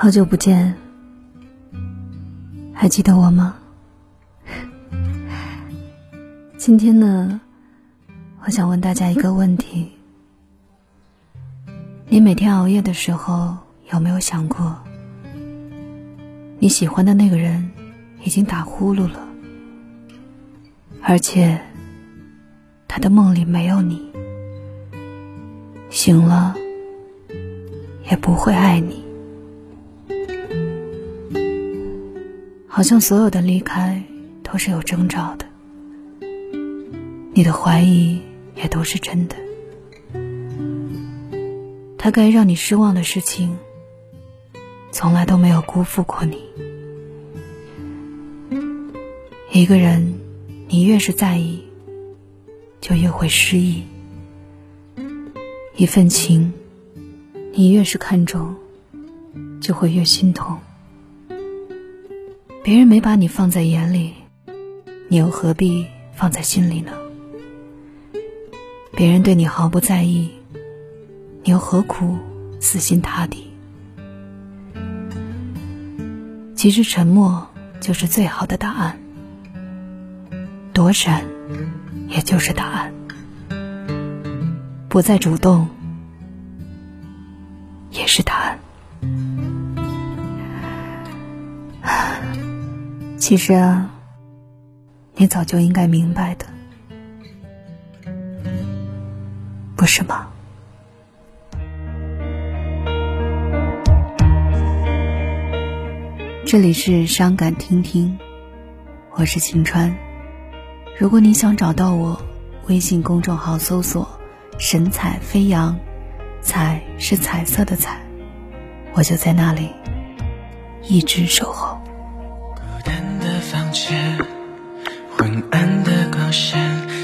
好久不见，还记得我吗？今天呢，我想问大家一个问题：你每天熬夜的时候，有没有想过，你喜欢的那个人已经打呼噜了，而且他的梦里没有你，醒了也不会爱你。好像所有的离开都是有征兆的，你的怀疑也都是真的。他该让你失望的事情，从来都没有辜负过你。一个人，你越是在意，就越会失意；一份情，你越是看重，就会越心痛。别人没把你放在眼里，你又何必放在心里呢？别人对你毫不在意，你又何苦死心塌地？其实沉默就是最好的答案，躲闪也就是答案，不再主动也是答案。其实啊，你早就应该明白的，不是吗？这里是伤感听听，我是晴川。如果你想找到我，微信公众号搜索“神采飞扬”，彩是彩色的彩，我就在那里，一直守候。房间，昏暗的光线，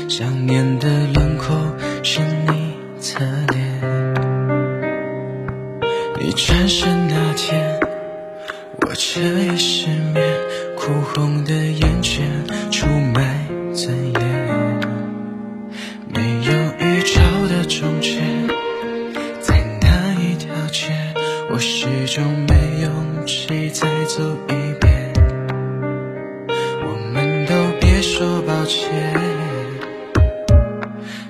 想念的轮廓是你侧脸。你转身那天，我彻夜失眠，哭红的眼圈，出卖尊严。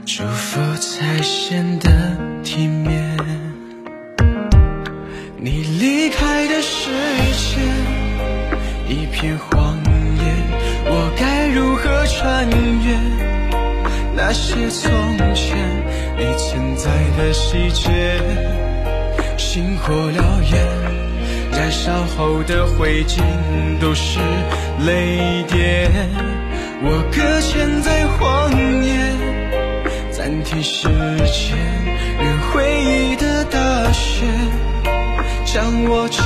祝福才显得体面。你离开的世界一片荒野，我该如何穿越那些从前你存在的细节？星火燎原，燃烧后的灰烬都是泪点。我搁浅在荒野，暂停时间，任回忆的大雪将我遮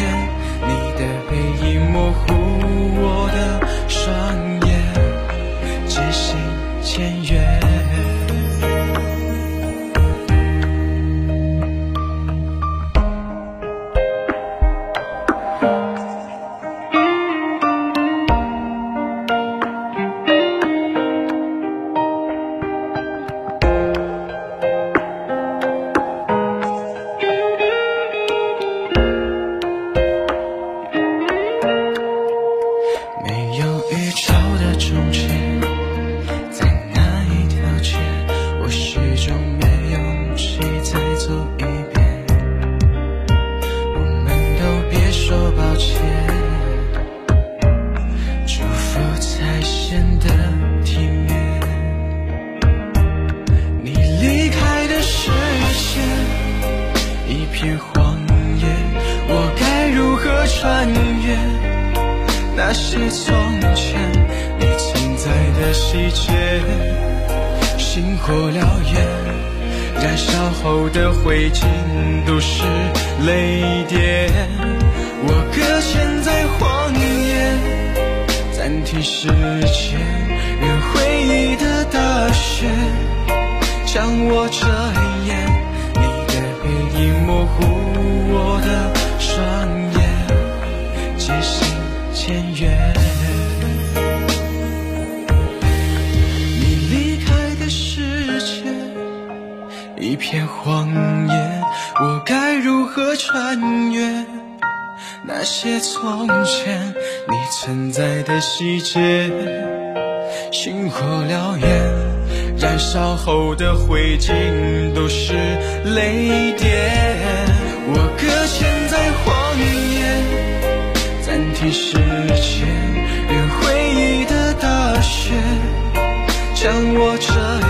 掩，你的背影模糊我的双眼，渐行渐远。那些从前你存在的细节，星火燎原，燃烧后的灰烬都是泪点。我搁浅在荒野，暂停时间，任回忆的大雪将我遮掩，片荒野，我该如何穿越那些从前你存在的细节，星火燎原，燃烧后的灰烬都是泪点。我搁浅在荒野，暂停时间，任回忆的大雪将我这。